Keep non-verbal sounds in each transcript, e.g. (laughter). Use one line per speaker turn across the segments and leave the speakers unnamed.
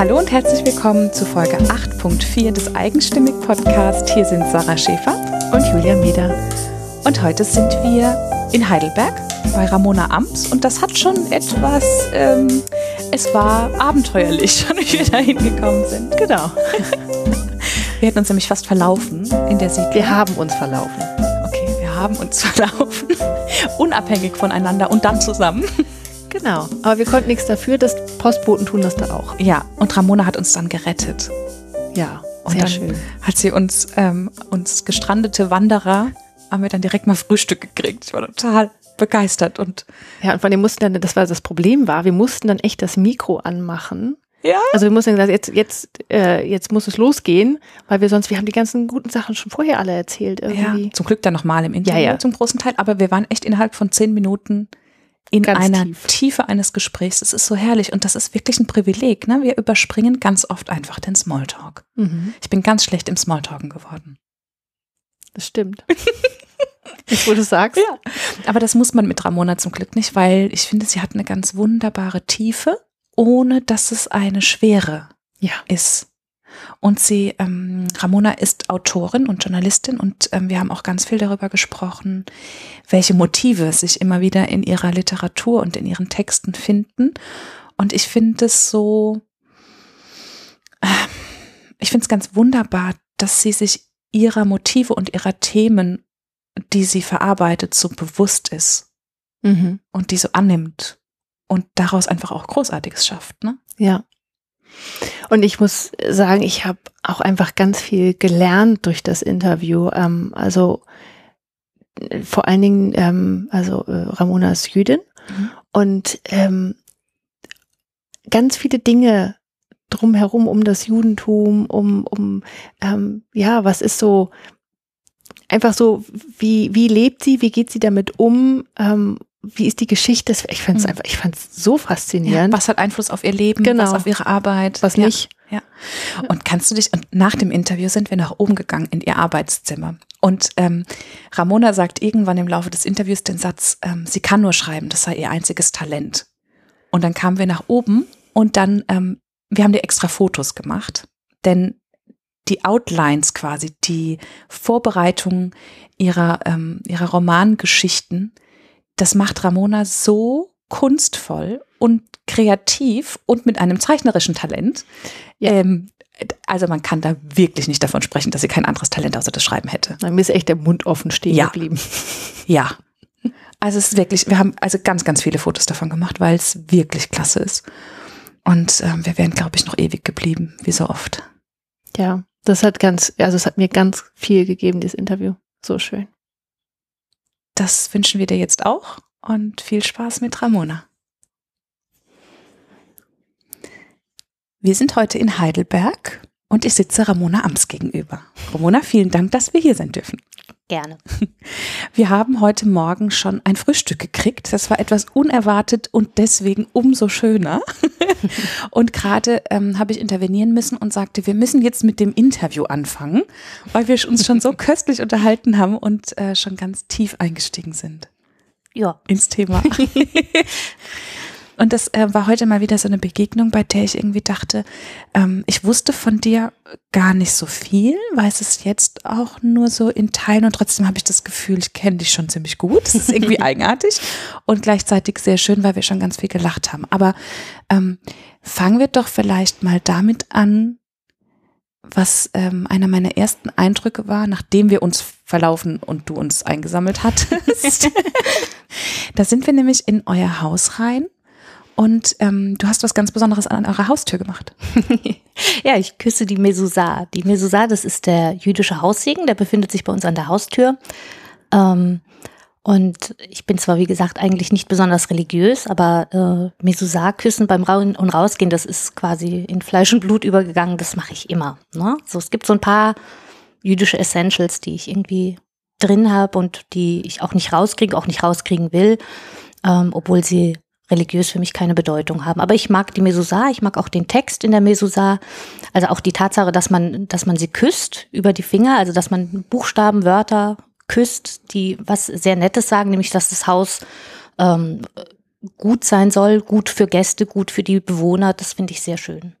Hallo und herzlich willkommen zu Folge 8.4 des Eigenstimmig Podcast. Hier sind Sarah Schäfer
und Julia Meder.
Und heute sind wir in Heidelberg bei Ramona Amps und das hat schon etwas, ähm, es war abenteuerlich, (laughs) wie wir da hingekommen sind.
Genau. (laughs)
Wir hätten uns nämlich fast verlaufen in der Siedlung.
Wir haben uns verlaufen.
Okay, wir haben uns (laughs) verlaufen, unabhängig voneinander und dann zusammen.
Genau, aber wir konnten nichts dafür, dass Postboten tun das da auch.
Ja, und Ramona hat uns dann gerettet.
Ja,
und sehr schön. Hat sie uns, ähm, uns gestrandete Wanderer, haben wir dann direkt mal Frühstück gekriegt. Ich war total begeistert und
ja, und von dem mussten dann, das war das Problem war, wir mussten dann echt das Mikro anmachen.
Ja.
Also wir mussten gesagt, jetzt, jetzt, äh, jetzt muss es losgehen, weil wir sonst, wir haben die ganzen guten Sachen schon vorher alle erzählt irgendwie.
Ja, zum Glück dann nochmal im Interview
ja, ja.
zum großen Teil, aber wir waren echt innerhalb von zehn Minuten in
Ganz
einer
tief.
Tiefe eines Gesprächs. Das ist so herrlich und das ist wirklich ein Privileg. Ne? Wir überspringen ganz oft einfach den Smalltalk.
Mhm.
Ich bin ganz schlecht im Smalltalken geworden.
Das stimmt. (laughs) Jetzt, wo du sagst.
Ja. Aber das muss man mit Ramona zum Glück nicht, weil ich finde, sie hat eine ganz wunderbare Tiefe, ohne dass es eine Schwere
Ja.
ist. Und sie, ähm, Ramona ist Autorin und Journalistin und ähm, wir haben auch ganz viel darüber gesprochen, welche Motive sich immer wieder in ihrer Literatur und in ihren Texten finden. Und ich finde es so, äh, ich finde es ganz wunderbar, dass sie sich ihrer Motive und ihrer Themen, die sie verarbeitet, so bewusst ist
Mhm.
und die so annimmt und daraus einfach auch Großartiges schafft. Ne?
Ja. Und ich muss sagen, ich habe auch einfach ganz viel gelernt durch das Interview. Ähm, also vor allen Dingen, ähm, also äh, Ramona ist Jüdin
Mhm.
und ähm, ganz viele Dinge drumherum um das Judentum, um, um ähm, ja, was ist so einfach so, wie, wie lebt sie, wie geht sie damit um, ähm, wie ist die Geschichte? Ich fand es
Mhm.
einfach, ich fand es so
Ja,
faszinierend.
was hat Einfluss auf ihr Leben,
Genau.
was auf ihre Arbeit,
was
ja.
nicht.
Und kannst du dich, und nach dem Interview sind wir nach oben gegangen in ihr Arbeitszimmer. Und ähm, Ramona sagt irgendwann im Laufe des Interviews den Satz, ähm, sie kann nur schreiben, das sei ihr einziges Talent. Und dann kamen wir nach oben und dann, ähm, wir haben dir extra Fotos gemacht, denn die Outlines quasi, die Vorbereitung ihrer, ähm, ihrer Romangeschichten, das macht Ramona so kunstvoll und kreativ und mit einem zeichnerischen Talent.
Ja.
Ähm, also man kann da wirklich nicht davon sprechen, dass sie kein anderes Talent außer das Schreiben hätte.
Na, Mir ist echt der Mund offen stehen
Ja.
geblieben.
Ja. Also es ist wirklich, wir haben also ganz, ganz viele Fotos davon gemacht, weil es wirklich klasse ist. Und ähm, wir wären, glaube ich, noch ewig geblieben, wie so oft.
Ja, das hat ganz, also es hat mir ganz viel gegeben, dieses Interview. So schön.
Das wünschen wir dir jetzt auch und viel Spaß mit Ramona. Wir sind heute in Heidelberg und ich sitze Ramona Amts gegenüber. Ramona, vielen Dank, dass wir hier sein dürfen.
Gerne. (laughs)
Wir haben heute Morgen schon ein Frühstück gekriegt. Das war etwas unerwartet und deswegen umso schöner. (laughs) Und gerade ähm, habe ich intervenieren müssen und sagte, wir müssen jetzt mit dem Interview anfangen, weil wir uns schon so (laughs) köstlich unterhalten haben und äh, schon ganz tief eingestiegen sind
Ja.
ins Thema. Und das äh, war heute mal wieder so eine Begegnung, bei der ich irgendwie dachte, ähm, ich wusste von dir gar nicht so viel, weiß es jetzt auch nur so in Teilen und trotzdem habe ich das Gefühl, ich kenne dich schon ziemlich gut. Das ist irgendwie (laughs) eigenartig und gleichzeitig sehr schön, weil wir schon ganz viel gelacht haben. Aber ähm, fangen wir doch vielleicht mal damit an, was ähm, einer meiner ersten Eindrücke war, nachdem wir uns verlaufen und du uns eingesammelt hattest. (laughs) (laughs) da sind wir nämlich in euer Haus rein und ähm, du hast was ganz Besonderes an eurer Haustür gemacht. (laughs)
Ja, ich küsse die Mezuzah. Die Mezuzah, das ist der jüdische Haussegen, der befindet sich bei uns an der Haustür. Ähm, und ich bin zwar, wie gesagt, eigentlich nicht besonders religiös, aber äh, Mezuzah küssen beim Rein- und Rausgehen, das ist quasi in Fleisch und Blut übergegangen, das mache ich immer. Ne? So, es gibt so ein paar jüdische Essentials, die ich irgendwie drin habe und die ich auch nicht rauskriege, auch nicht rauskriegen will, ähm, obwohl sie religiös für mich keine Bedeutung haben. Aber ich mag die Mezuzah, ich mag auch den Text in der Mezuzah, also auch die Tatsache, dass man, dass man sie küsst über die Finger, also dass man Buchstaben, Wörter küsst, die was sehr Nettes sagen, nämlich dass das Haus ähm, gut sein soll, gut für Gäste, gut für die Bewohner. Das finde ich sehr schön.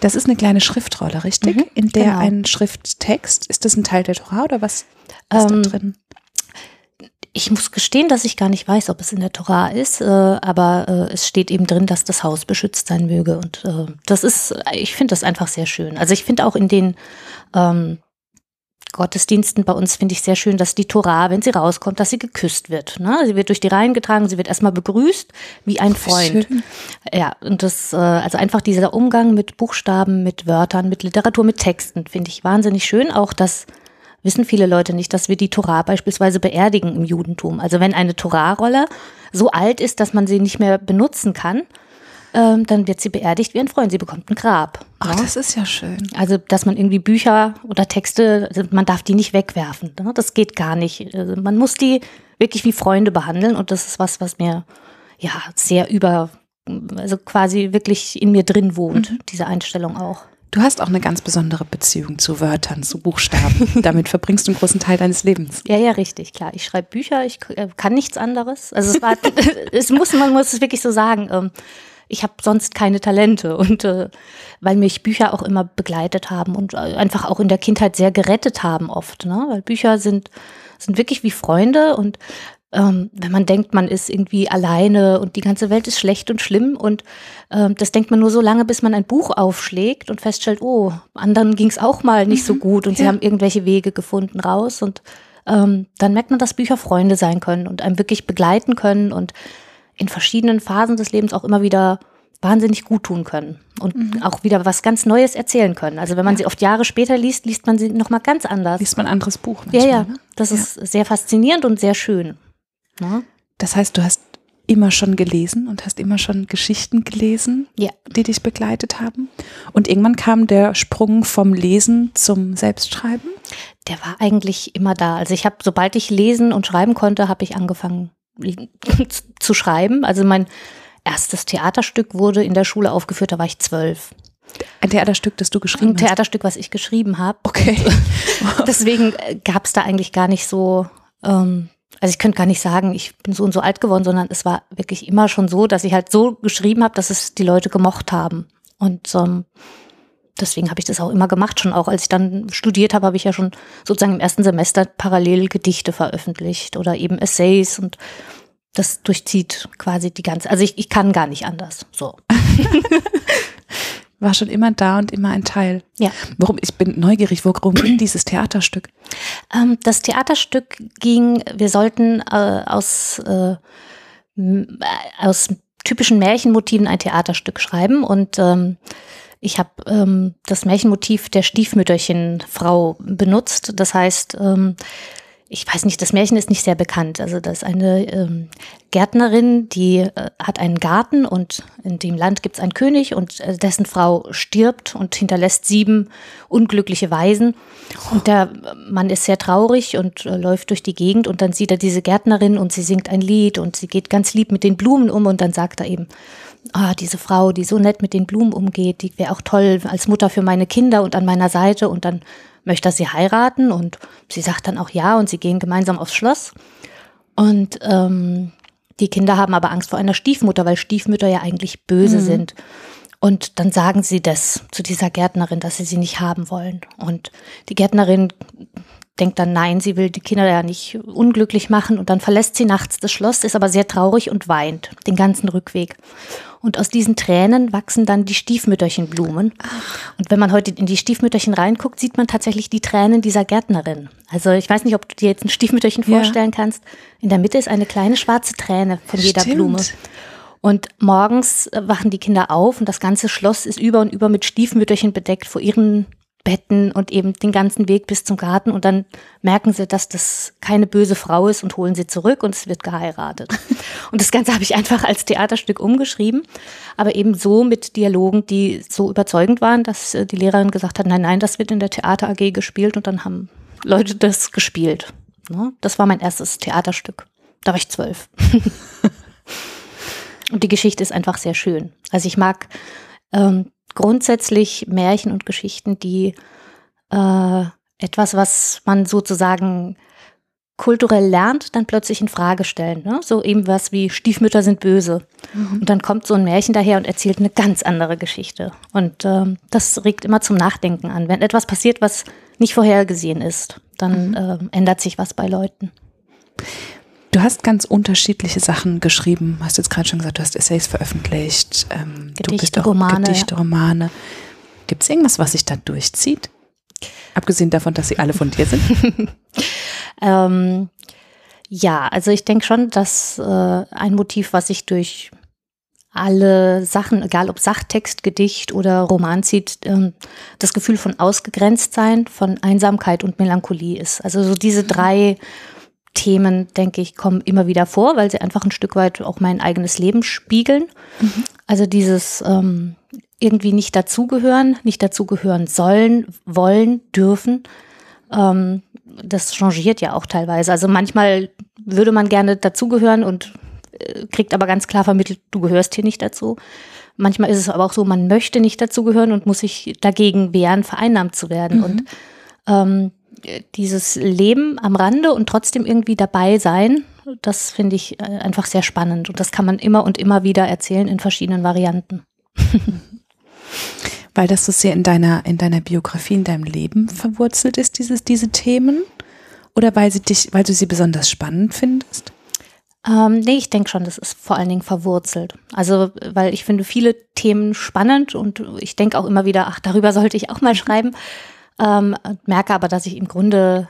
Das ist eine kleine Schriftrolle, richtig?
Mhm,
In der
genau.
ein Schrifttext, ist das ein Teil der Tora oder was ist
Ähm,
da drin?
Ich muss gestehen, dass ich gar nicht weiß, ob es in der Tora ist, äh, aber äh, es steht eben drin, dass das Haus beschützt sein möge. Und äh, das ist, ich finde das einfach sehr schön. Also ich finde auch in den ähm, Gottesdiensten bei uns finde ich sehr schön, dass die Tora, wenn sie rauskommt, dass sie geküsst wird. Ne? Sie wird durch die Reihen getragen, sie wird erstmal begrüßt wie ein Freund.
Schön.
Ja, und das, äh, also einfach dieser Umgang mit Buchstaben, mit Wörtern, mit Literatur, mit Texten finde ich wahnsinnig schön. Auch das wissen viele Leute nicht, dass wir die Torah beispielsweise beerdigen im Judentum. Also wenn eine Torah-Rolle so alt ist, dass man sie nicht mehr benutzen kann, ähm, dann wird sie beerdigt wie ein Freund. Sie bekommt ein Grab.
Ach,
ne?
das ist ja schön.
Also, dass man irgendwie Bücher oder Texte, also man darf die nicht wegwerfen. Ne? Das geht gar nicht. Also man muss die wirklich wie Freunde behandeln und das ist was, was mir ja sehr über, also quasi wirklich in mir drin wohnt,
Mhm.
diese Einstellung auch.
Du hast auch eine ganz besondere Beziehung zu Wörtern, zu Buchstaben. (laughs) Damit verbringst du einen großen Teil deines Lebens.
Ja, ja, richtig, klar. Ich schreibe Bücher, ich äh, kann nichts anderes. Also es war, (laughs) es muss, man muss es wirklich so sagen. Ähm, ich habe sonst keine Talente und äh, weil mich Bücher auch immer begleitet haben und äh, einfach auch in der Kindheit sehr gerettet haben oft, ne? Weil Bücher sind sind wirklich wie Freunde und ähm, wenn man denkt, man ist irgendwie alleine und die ganze Welt ist schlecht und schlimm und ähm, das denkt man nur so lange, bis man ein Buch aufschlägt und feststellt, oh, anderen ging es auch mal nicht so gut und sie
ja.
haben irgendwelche Wege gefunden raus und ähm, dann merkt man, dass Bücher Freunde sein können und einem wirklich begleiten können und in verschiedenen Phasen des Lebens auch immer wieder wahnsinnig gut tun können und auch wieder was ganz Neues erzählen können. Also wenn man sie oft Jahre später liest, liest man sie noch mal ganz anders.
Liest man ein anderes Buch
Ja,
manchmal,
ja,
ne?
das
Ja.
ist sehr faszinierend und sehr schön. Ne?
Das heißt, du hast immer schon gelesen und hast immer schon Geschichten gelesen,
Ja.
die dich begleitet haben. Und irgendwann kam der Sprung vom Lesen zum Selbstschreiben.
Der war eigentlich immer da. Also ich habe, sobald ich lesen und schreiben konnte, habe ich angefangen (laughs) zu schreiben. Also mein erstes Theaterstück wurde in der Schule aufgeführt, da war ich zwölf.
Ein Theaterstück, das du geschrieben
Ein Theaterstück, was ich geschrieben habe.
Okay. (laughs)
Deswegen gab es da eigentlich gar nicht so, ähm, also ich könnte gar nicht sagen, ich bin so und so alt geworden, sondern es war wirklich immer schon so, dass ich halt so geschrieben habe, dass es die Leute gemocht haben. Und ähm, deswegen habe ich das auch immer gemacht. Schon auch als ich dann studiert habe, habe ich ja schon sozusagen im ersten Semester parallel Gedichte veröffentlicht oder eben Essays und das durchzieht quasi die ganze, also ich, ich kann gar nicht anders. So. (laughs)
War schon immer da und immer ein Teil.
Ja.
Warum? Ich bin neugierig. Worum ging dieses Theaterstück?
Ähm, das Theaterstück ging, wir sollten äh, aus, äh, aus typischen Märchenmotiven ein Theaterstück schreiben und ähm, ich habe ähm, das Märchenmotiv der Stiefmütterchenfrau benutzt. Das heißt, ähm, ich weiß nicht, das Märchen ist nicht sehr bekannt. Also das ist eine ähm, Gärtnerin, die äh, hat einen Garten und in dem Land gibt es einen König und äh, dessen Frau stirbt und hinterlässt sieben unglückliche Waisen. Und der Mann ist sehr traurig und äh, läuft durch die Gegend und dann sieht er diese Gärtnerin und sie singt ein Lied und sie geht ganz lieb mit den Blumen um und dann sagt er eben, ah, diese Frau, die so nett mit den Blumen umgeht, die wäre auch toll als Mutter für meine Kinder und an meiner Seite und dann möchte er sie heiraten und sie sagt dann auch ja und sie gehen gemeinsam aufs Schloss. Und ähm, die Kinder haben aber Angst vor einer Stiefmutter, weil Stiefmütter ja eigentlich böse sind. Und dann sagen sie das zu dieser Gärtnerin, dass sie sie nicht haben wollen. Und die Gärtnerin denkt dann, nein, sie will die Kinder ja nicht unglücklich machen. Und dann verlässt sie nachts das Schloss, ist aber sehr traurig und weint den ganzen Rückweg. Und aus diesen Tränen wachsen dann die Stiefmütterchenblumen. Und wenn man heute in die Stiefmütterchen reinguckt, sieht man tatsächlich die Tränen dieser Gärtnerin. Also ich weiß nicht, ob du dir jetzt ein Stiefmütterchen
Ja.
vorstellen kannst. In der Mitte ist eine kleine schwarze Träne von jeder
Stimmt.
Blume. Und morgens wachen die Kinder auf und das ganze Schloss ist über und über mit Stiefmütterchen bedeckt vor ihren Betten und eben den ganzen Weg bis zum Garten. Und dann merken sie, dass das keine böse Frau ist und holen sie zurück und es wird geheiratet. (laughs) Und das Ganze habe ich einfach als Theaterstück umgeschrieben, aber eben so mit Dialogen, die so überzeugend waren, dass äh, die Lehrerin gesagt hat, nein, nein, das wird in der Theater AG gespielt und dann haben Leute das gespielt. Ne? Das war mein erstes Theaterstück. Da war ich zwölf. (laughs) Und die Geschichte ist einfach sehr schön. Also ich mag ähm, grundsätzlich Märchen und Geschichten, die äh, etwas, was man sozusagen kulturell lernt, dann plötzlich in Frage stellen. Ne? So eben was wie Stiefmütter sind böse. Mhm. Und dann kommt so ein Märchen daher und erzählt eine ganz andere Geschichte. Und ähm, das regt immer zum Nachdenken an. Wenn etwas passiert, was nicht vorhergesehen ist, dann mhm. äh, ändert sich was bei Leuten.
Du hast ganz unterschiedliche Sachen geschrieben. Hast jetzt gerade schon gesagt, du hast Essays veröffentlicht. Ähm,
Gedichte, du bist auch Romane.
Gedichte, Romane. Gibt es irgendwas, was sich da durchzieht? Abgesehen davon, dass sie alle von dir sind. (laughs) (laughs)
ähm, ja, also ich denke schon, dass äh, ein Motiv, was sich durch alle Sachen, egal ob Sachtext, Gedicht oder Roman zieht, ähm, das Gefühl von Ausgegrenztsein, von Einsamkeit und Melancholie ist. Also so diese drei (laughs) Themen, denke ich, kommen immer wieder vor, weil sie einfach ein Stück weit auch mein eigenes Leben spiegeln. Mhm. Also dieses ähm, irgendwie nicht dazugehören, nicht dazugehören sollen, wollen, dürfen. Ähm, das changiert ja auch teilweise. Also manchmal würde man gerne dazugehören und äh, kriegt aber ganz klar vermittelt, du gehörst hier nicht dazu. Manchmal ist es aber auch so, man möchte nicht dazugehören und muss sich dagegen wehren, vereinnahmt zu werden. Mhm. Und ähm, dieses Leben am Rande und trotzdem irgendwie dabei sein, das finde ich äh, einfach sehr spannend. Und das kann man immer und immer wieder erzählen in verschiedenen Varianten. (laughs)
Weil das so sehr in deiner, in deiner Biografie, in deinem Leben verwurzelt ist, dieses, diese Themen? Oder weil sie dich, weil du sie besonders spannend findest?
Ähm, nee, ich denke schon, das ist vor allen Dingen verwurzelt. Also, weil ich finde viele Themen spannend und ich denke auch immer wieder, ach, darüber sollte ich auch mal schreiben. Ähm, merke aber, dass ich im Grunde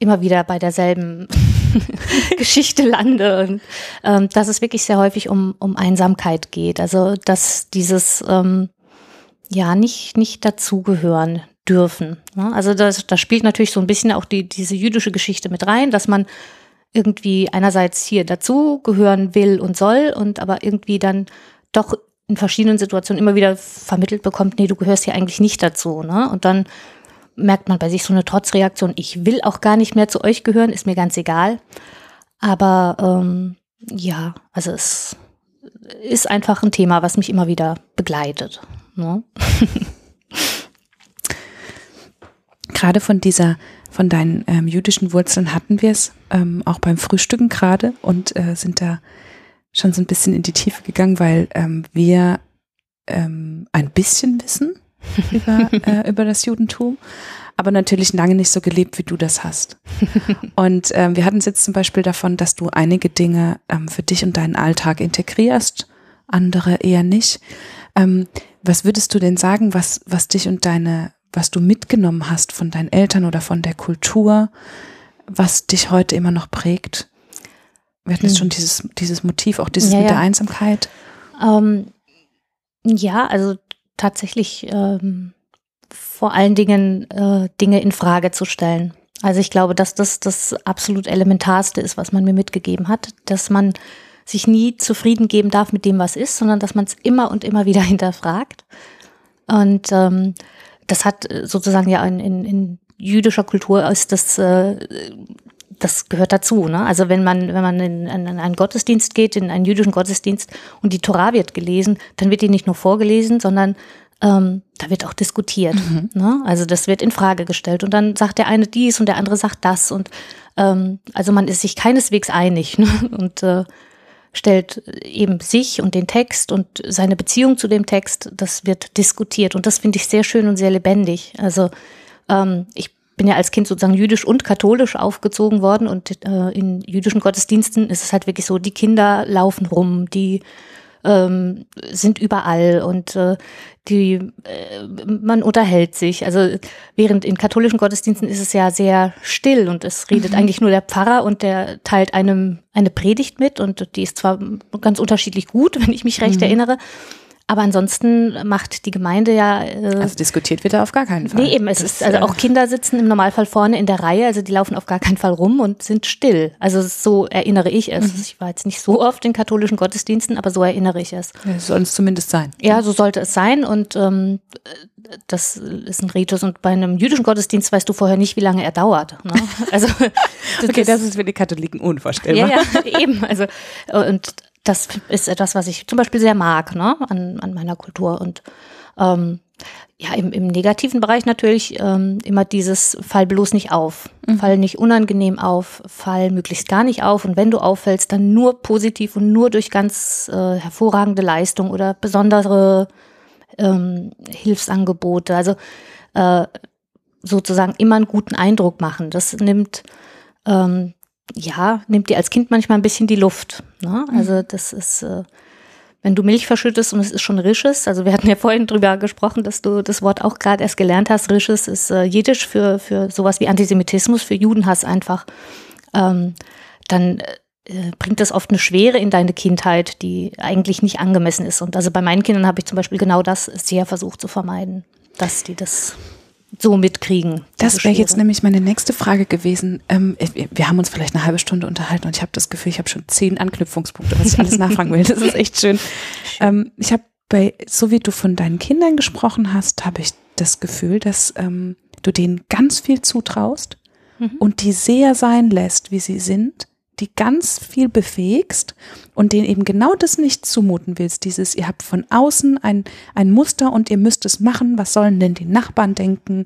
immer wieder bei derselben (laughs) Geschichte lande und ähm, dass es wirklich sehr häufig um, um Einsamkeit geht. Also dass dieses ähm, ja nicht, nicht dazugehören dürfen. Ne? Also das, das spielt natürlich so ein bisschen auch die, diese jüdische Geschichte mit rein, dass man irgendwie einerseits hier dazugehören will und soll und aber irgendwie dann doch in verschiedenen Situationen immer wieder vermittelt bekommt, nee, du gehörst hier eigentlich nicht dazu. Ne? Und dann merkt man bei sich so eine Trotzreaktion, ich will auch gar nicht mehr zu euch gehören, ist mir ganz egal. Aber ähm, ja, also es ist einfach ein Thema, was mich immer wieder begleitet. Ne? (laughs)
gerade von dieser, von deinen ähm, jüdischen Wurzeln hatten wir es ähm, auch beim Frühstücken gerade und äh, sind da schon so ein bisschen in die Tiefe gegangen, weil ähm, wir ähm, ein bisschen wissen über, äh, über das Judentum, aber natürlich lange nicht so gelebt, wie du das hast. Und ähm, wir hatten es jetzt zum Beispiel davon, dass du einige Dinge ähm, für dich und deinen Alltag integrierst, andere eher nicht. Ähm, was würdest du denn sagen, was, was dich und deine, was du mitgenommen hast von deinen Eltern oder von der Kultur, was dich heute immer noch prägt? Wir hatten hm. jetzt schon dieses, dieses Motiv, auch dieses ja, mit der Einsamkeit.
Ähm, ja, also tatsächlich ähm, vor allen Dingen äh, Dinge in Frage zu stellen. Also ich glaube, dass das das absolut elementarste ist, was man mir mitgegeben hat, dass man sich nie zufrieden geben darf mit dem, was ist, sondern dass man es immer und immer wieder (laughs) hinterfragt. Und ähm, das hat sozusagen ja in, in, in jüdischer Kultur ist das äh, das gehört dazu. Ne? Also wenn man, wenn man in, in einen Gottesdienst geht, in einen jüdischen Gottesdienst und die Torah wird gelesen, dann wird die nicht nur vorgelesen, sondern ähm, da wird auch diskutiert. Mhm. Ne? Also das wird in Frage gestellt und dann sagt der eine dies und der andere sagt das und ähm, also man ist sich keineswegs einig (laughs) ne? und äh, stellt eben sich und den Text und seine Beziehung zu dem Text, das wird diskutiert und das finde ich sehr schön und sehr lebendig. Also ähm, ich bin ja als Kind sozusagen jüdisch und katholisch aufgezogen worden und äh, in jüdischen Gottesdiensten ist es halt wirklich so, die Kinder laufen rum, die ähm, sind überall und äh, die äh, man unterhält sich. Also während in katholischen Gottesdiensten ist es ja sehr still und es redet mhm. eigentlich nur der Pfarrer und der teilt einem eine Predigt mit und die ist zwar ganz unterschiedlich gut, (laughs) wenn ich mich recht mhm. erinnere, aber ansonsten macht die Gemeinde ja.
Äh, also diskutiert wird da auf gar keinen Fall.
Nee, eben. Es das, ist, also auch Kinder sitzen im Normalfall vorne in der Reihe, also die laufen auf gar keinen Fall rum und sind still. Also so erinnere ich es. Mhm. Ich war jetzt nicht so oft in katholischen Gottesdiensten, aber so erinnere ich es.
Ja, soll es zumindest sein.
Ja, so sollte es sein. Und ähm, das ist ein Ritus. Und bei einem jüdischen Gottesdienst weißt du vorher nicht, wie lange er dauert. Ne? (laughs) Also
das, okay, das ist für die Katholiken unvorstellbar.
Ja, ja, eben. Also und das ist etwas, was ich zum Beispiel sehr mag ne, an, an meiner Kultur. Und ähm, ja, im, im negativen Bereich natürlich ähm, immer dieses Fall bloß nicht auf.
Mhm.
Fall nicht unangenehm auf, fall möglichst gar nicht auf. Und wenn du auffällst, dann nur positiv und nur durch ganz äh, hervorragende Leistung oder besondere ähm, Hilfsangebote. Also äh, sozusagen immer einen guten Eindruck machen. Das nimmt ähm, ja, nimmt dir als Kind manchmal ein bisschen die Luft. Ne? Also das ist, äh, wenn du Milch verschüttest und es ist schon Risches, also wir hatten ja (laughs) vorhin drüber gesprochen, dass du das Wort auch gerade erst gelernt hast, Risches ist äh, Jiddisch für, für sowas wie Antisemitismus, für Judenhass einfach, ähm, dann äh, bringt das oft eine Schwere in deine Kindheit, die eigentlich nicht angemessen ist. Und also bei meinen Kindern habe ich zum Beispiel genau das sehr versucht zu vermeiden, dass die das so mitkriegen.
Das wäre jetzt nämlich meine nächste Frage gewesen. Ähm, wir haben uns vielleicht eine halbe Stunde unterhalten und ich habe das Gefühl, ich habe schon zehn Anknüpfungspunkte, was ich alles (laughs) nachfragen will. Das ist echt schön. Ähm, ich habe bei, so wie du von deinen Kindern gesprochen hast, habe ich das Gefühl, dass ähm, du denen ganz viel zutraust mhm. und die sehr sein lässt, wie sie sind die ganz viel befähigst und denen eben genau das nicht zumuten willst. Dieses, ihr habt von außen ein, ein Muster und ihr müsst es machen. Was sollen denn die Nachbarn denken?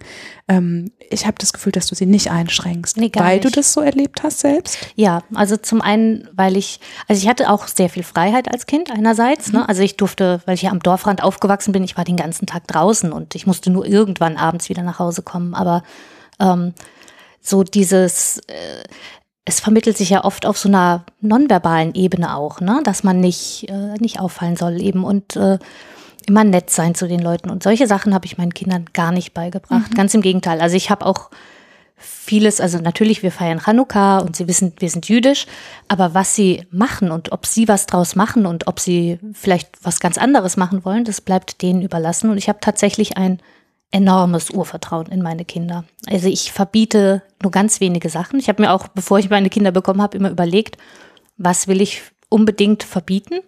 Ähm, ich habe das Gefühl, dass du sie nicht einschränkst,
nee,
weil
nicht.
du das so erlebt hast selbst.
Ja, also zum einen, weil ich, also ich hatte auch sehr viel Freiheit als Kind einerseits. Ne? Mhm. Also ich durfte, weil ich ja am Dorfrand aufgewachsen bin, ich war den ganzen Tag draußen und ich musste nur irgendwann abends wieder nach Hause kommen. Aber ähm, so dieses, äh, es vermittelt sich ja oft auf so einer nonverbalen Ebene auch, ne? dass man nicht, äh, nicht auffallen soll eben und äh, immer nett sein zu den Leuten. Und solche Sachen habe ich meinen Kindern gar nicht beigebracht. Mhm. Ganz im Gegenteil. Also ich habe auch vieles, also natürlich, wir feiern Chanukka und sie wissen, wir sind jüdisch, aber was sie machen und ob sie was draus machen und ob sie vielleicht was ganz anderes machen wollen, das bleibt denen überlassen. Und ich habe tatsächlich ein enormes Urvertrauen in meine Kinder. Also ich verbiete nur ganz wenige Sachen. Ich habe mir auch, bevor ich meine Kinder bekommen habe, immer überlegt, was will ich unbedingt verbieten.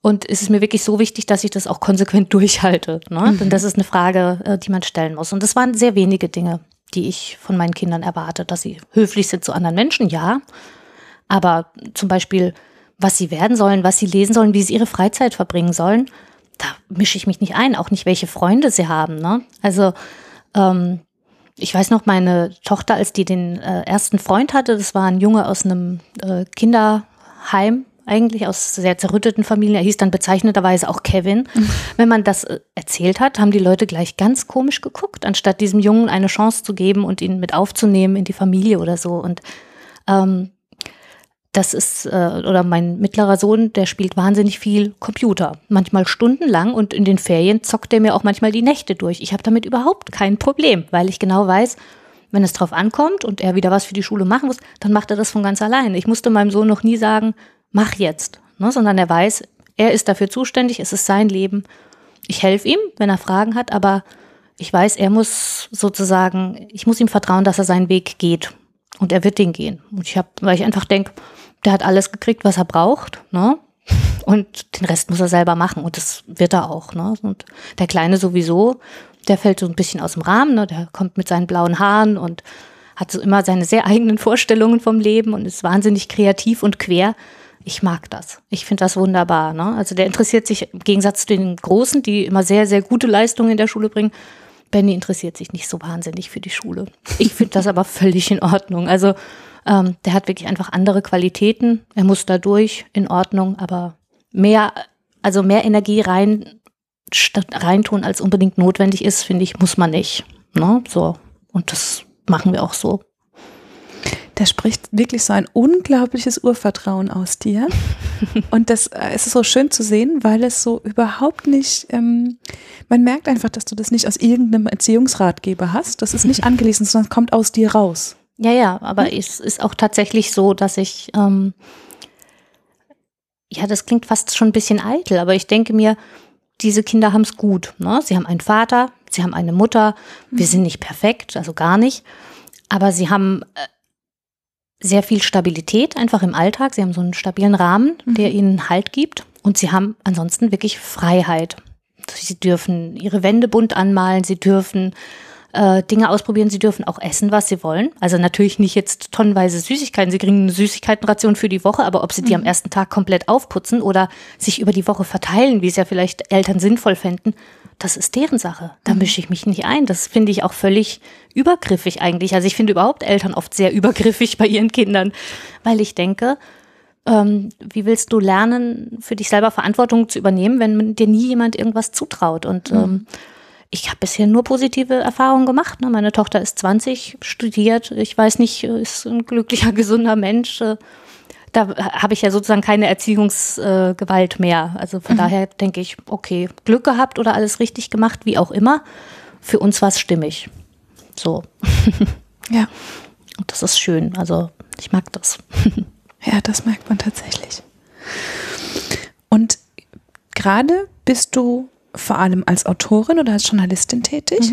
Und ist es mir wirklich so wichtig, dass ich das auch konsequent (laughs) durchhalte? Ne? Mhm. Denn das ist eine Frage, äh, die man stellen muss. Und das waren sehr wenige Dinge, die ich von meinen Kindern erwarte, dass sie höflich sind zu anderen Menschen, ja. Aber zum Beispiel, was sie werden sollen, was sie lesen sollen, wie sie ihre Freizeit verbringen sollen, da mische ich mich nicht ein, auch nicht, welche Freunde sie haben. Ne? Also ähm, ich weiß noch, meine Tochter, als die den äh, ersten Freund hatte, das war ein Junge aus einem äh, Kinderheim, eigentlich aus sehr zerrütteten Familien. Er hieß dann bezeichneterweise auch Kevin. Mhm. (laughs) Wenn man das äh, erzählt hat, haben die Leute gleich ganz komisch geguckt, anstatt diesem Jungen eine Chance zu geben und ihn mit aufzunehmen in die Familie oder so. Und ähm, das ist, äh, oder mein mittlerer Sohn, der spielt wahnsinnig viel Computer. Manchmal stundenlang und in den Ferien zockt er mir auch manchmal die Nächte durch. Ich habe damit überhaupt kein Problem, weil ich genau weiß, wenn es drauf ankommt und er wieder was für die Schule machen muss, dann macht er das von ganz allein. Ich musste meinem Sohn noch nie sagen, mach jetzt, ne, sondern er weiß, er ist dafür zuständig, es ist sein Leben. Ich helfe ihm, wenn er Fragen hat, aber ich weiß, er muss sozusagen, ich muss ihm vertrauen, dass er seinen Weg geht. Und er wird den gehen. Und ich habe, weil ich einfach denke, der hat alles gekriegt, was er braucht, ne? Und den Rest muss er selber machen und das wird er auch, ne? Und der Kleine sowieso, der fällt so ein bisschen aus dem Rahmen, ne? Der kommt mit seinen blauen Haaren und hat so immer seine sehr eigenen Vorstellungen vom Leben und ist wahnsinnig kreativ und quer. Ich mag das. Ich finde das wunderbar. Ne? Also der interessiert sich im Gegensatz zu den Großen, die immer sehr, sehr gute Leistungen in der Schule bringen. Benny interessiert sich nicht so wahnsinnig für die Schule. Ich finde das aber völlig in Ordnung. Also ähm, der hat wirklich einfach andere Qualitäten. Er muss da durch, in Ordnung, aber mehr, also mehr Energie rein, reintun, als unbedingt notwendig ist, finde ich, muss man nicht. Ne? So. Und das machen wir auch so.
Da spricht wirklich so ein unglaubliches Urvertrauen aus dir. (laughs) Und das äh, ist so schön zu sehen, weil es so überhaupt nicht, ähm, man merkt einfach, dass du das nicht aus irgendeinem Erziehungsratgeber hast. Das ist nicht (laughs) angelesen, sondern es kommt aus dir raus.
Ja, ja, aber hm? es ist auch tatsächlich so, dass ich, ähm, ja, das klingt fast schon ein bisschen eitel, aber ich denke mir, diese Kinder haben es gut. Ne? Sie haben einen Vater, sie haben eine Mutter. Wir hm. sind nicht perfekt, also gar nicht. Aber sie haben äh, sehr viel Stabilität einfach im Alltag. Sie haben so einen stabilen Rahmen, der mhm. ihnen Halt gibt. Und sie haben ansonsten wirklich Freiheit. Sie dürfen ihre Wände bunt anmalen, sie dürfen äh, Dinge ausprobieren. Sie dürfen auch essen, was sie wollen. Also natürlich nicht jetzt tonnenweise Süßigkeiten. Sie kriegen eine Süßigkeitenration für die Woche, aber ob sie die am
Mhm.
ersten Tag komplett aufputzen oder sich über die Woche verteilen, wie es ja vielleicht Eltern sinnvoll fänden, das ist deren Sache. Da
Mhm.
mische ich mich nicht ein. Das finde ich auch völlig übergriffig eigentlich. Also ich finde überhaupt Eltern oft sehr übergriffig bei ihren Kindern, weil ich denke, ähm, wie willst du lernen, für dich selber Verantwortung zu übernehmen, wenn dir nie jemand irgendwas zutraut? Und ähm, ich habe bisher nur positive Erfahrungen gemacht. Ne? Meine Tochter ist 20, studiert, ich weiß nicht, äh, ist ein glücklicher, (laughs) gesunder Mensch. äh, Da habe ich ja sozusagen keine Erziehungsgewalt mehr. Also von daher denke ich, okay, Glück gehabt oder alles richtig gemacht, wie auch immer. Für uns war es stimmig. So. (laughs)
Ja.
Und das ist schön. Also ich mag das. (laughs)
Ja, das merkt man tatsächlich. Und gerade bist du vor allem als Autorin oder als Journalistin tätig?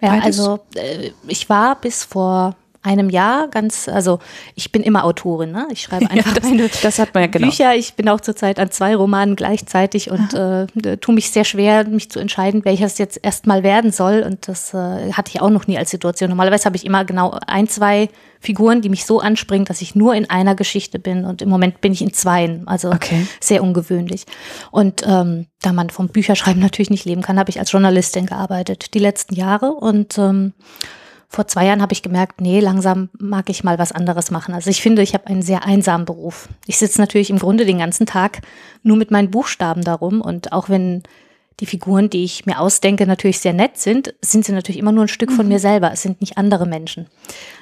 Ja,
Beides?
also äh, ich war bis vor einem Jahr ganz, also ich bin immer Autorin, ne? Ich schreibe (laughs) einfach
das-
meine
das hat man ja genau.
Bücher. Ich bin auch zurzeit an zwei Romanen gleichzeitig und äh, tue mich sehr schwer, mich zu entscheiden, welches jetzt erstmal werden soll. Und das äh, hatte ich auch noch nie als Situation. Normalerweise habe ich immer genau ein, zwei Figuren, die mich so anspringen, dass ich nur in einer Geschichte bin. Und im Moment bin ich in zweien. Also
Okay.
sehr ungewöhnlich. Und ähm, da man vom Bücherschreiben natürlich nicht leben kann, habe ich als Journalistin gearbeitet die letzten Jahre. Und ähm, vor zwei Jahren habe ich gemerkt, nee, langsam mag ich mal was anderes machen. Also ich finde, ich habe einen sehr einsamen Beruf. Ich sitze natürlich im Grunde den ganzen Tag nur mit meinen Buchstaben darum. Und auch wenn die Figuren, die ich mir ausdenke, natürlich sehr nett sind, sind sie natürlich immer nur ein Stück von mir selber. Es sind nicht andere Menschen.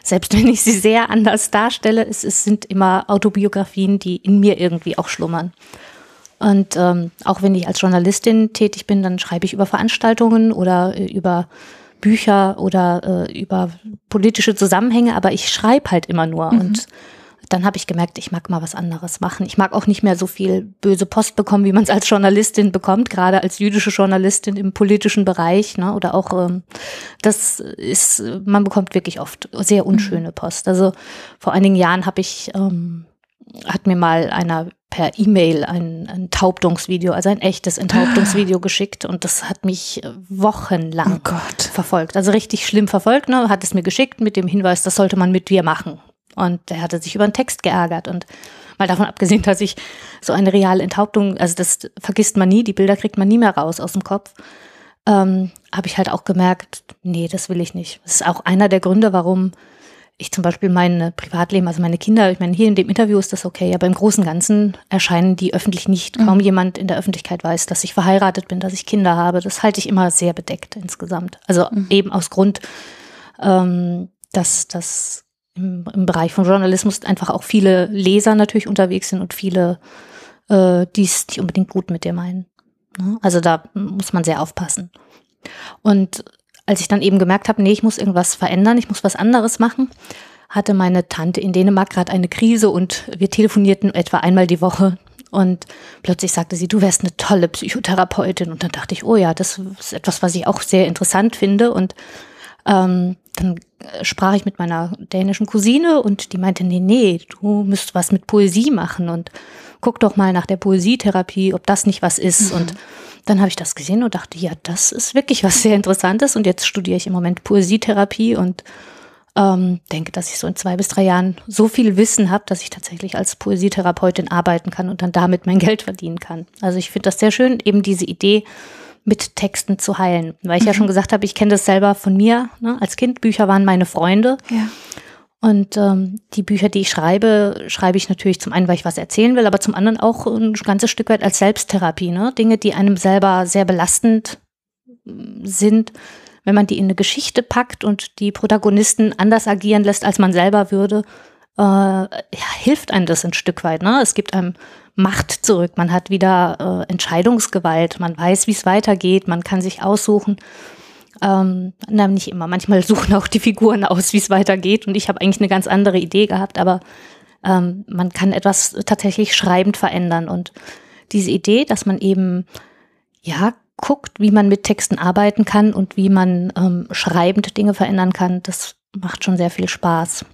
Selbst wenn ich sie sehr anders darstelle, es, es sind immer Autobiografien, die in mir irgendwie auch schlummern. Und ähm, auch wenn ich als Journalistin tätig bin, dann schreibe ich über Veranstaltungen oder äh, über Bücher oder äh, über politische Zusammenhänge, aber ich schreibe halt immer nur. Und dann habe ich gemerkt, ich mag mal was anderes machen. Ich mag auch nicht mehr so viel böse Post bekommen, wie man es als Journalistin bekommt, gerade als jüdische Journalistin im politischen Bereich. Ne? Oder auch, ähm, das ist, man bekommt wirklich oft sehr unschöne Post. Also vor einigen Jahren habe ich, ähm, hat mir mal einer per E-Mail ein, ein Enthauptungsvideo, also ein echtes Enthauptungsvideo geschickt und das hat mich äh, wochenlang
Oh
verfolgt. Also richtig schlimm verfolgt, ne? Hat es mir geschickt mit dem Hinweis, das sollte man mit dir machen. Und der hatte sich über den Text geärgert. Und mal davon abgesehen, (laughs) dass ich so eine reale Enthauptung, also das vergisst man nie, die Bilder kriegt man nie mehr raus aus dem Kopf, ähm, habe ich halt auch gemerkt, nee, das will ich nicht. Das ist auch einer der Gründe, warum ich zum Beispiel mein Privatleben, also meine Kinder, ich meine, hier in dem Interview ist das okay, aber im Großen und Ganzen erscheinen die öffentlich nicht. Kaum jemand in der Öffentlichkeit weiß, dass ich verheiratet bin, dass ich Kinder habe. Das halte ich immer sehr bedeckt insgesamt. Also eben aus Grund, ähm, dass das im, im Bereich von Journalismus einfach auch viele Leser natürlich unterwegs sind und viele, äh, die es nicht unbedingt gut mit dir meinen. Ne? Also da muss man sehr aufpassen. Und als ich dann eben gemerkt habe, nee, ich muss irgendwas verändern, ich muss was anderes machen, hatte meine Tante in Dänemark gerade eine Krise und wir telefonierten etwa einmal die Woche. Und plötzlich sagte sie, du wärst eine tolle Psychotherapeutin. Und dann dachte ich, oh ja, das ist etwas, was ich auch sehr interessant finde. Und ähm, dann äh, sprach ich mit meiner dänischen Cousine und die meinte, nee, nee, du müsst was mit Poesie machen und guck doch mal nach der Poesietherapie, ob das nicht was ist. Und dann habe ich das gesehen und dachte, ja, das ist wirklich was sehr Interessantes. Und jetzt studiere ich im Moment Poesietherapie und ähm, denke, dass ich so in zwei bis drei Jahren so viel Wissen habe, dass ich tatsächlich als Poesietherapeutin arbeiten kann und dann damit mein Geld verdienen kann. Also ich finde das sehr schön, eben diese Idee, mit Texten zu heilen. Weil ich ja schon gesagt habe, ich kenne das selber von mir. Ne? Als Kind, Bücher waren meine Freunde.
Ja.
Und ähm, die Bücher, die ich schreibe, schreibe ich natürlich zum einen, weil ich was erzählen will, aber zum anderen auch ein ganzes Stück weit als Selbsttherapie. Ne? Dinge, die einem selber sehr belastend mm, sind, wenn man die in eine Geschichte packt und die Protagonisten anders agieren lässt, als man selber würde, äh, ja, hilft einem das ein Stück weit. Ne? Es gibt einem Macht zurück, man hat wieder äh, Entscheidungsgewalt, man weiß, wie es weitergeht, man kann sich aussuchen. Ähm, na, nicht immer. Manchmal (laughs) suchen auch die Figuren aus, wie es weitergeht. Und ich habe eigentlich eine ganz andere Idee gehabt, aber ähm, man kann etwas tatsächlich schreibend verändern. Und diese Idee, dass man eben, ja, guckt, wie man mit Texten arbeiten kann und wie man ähm, schreibend Dinge verändern kann, das macht schon sehr viel Spaß.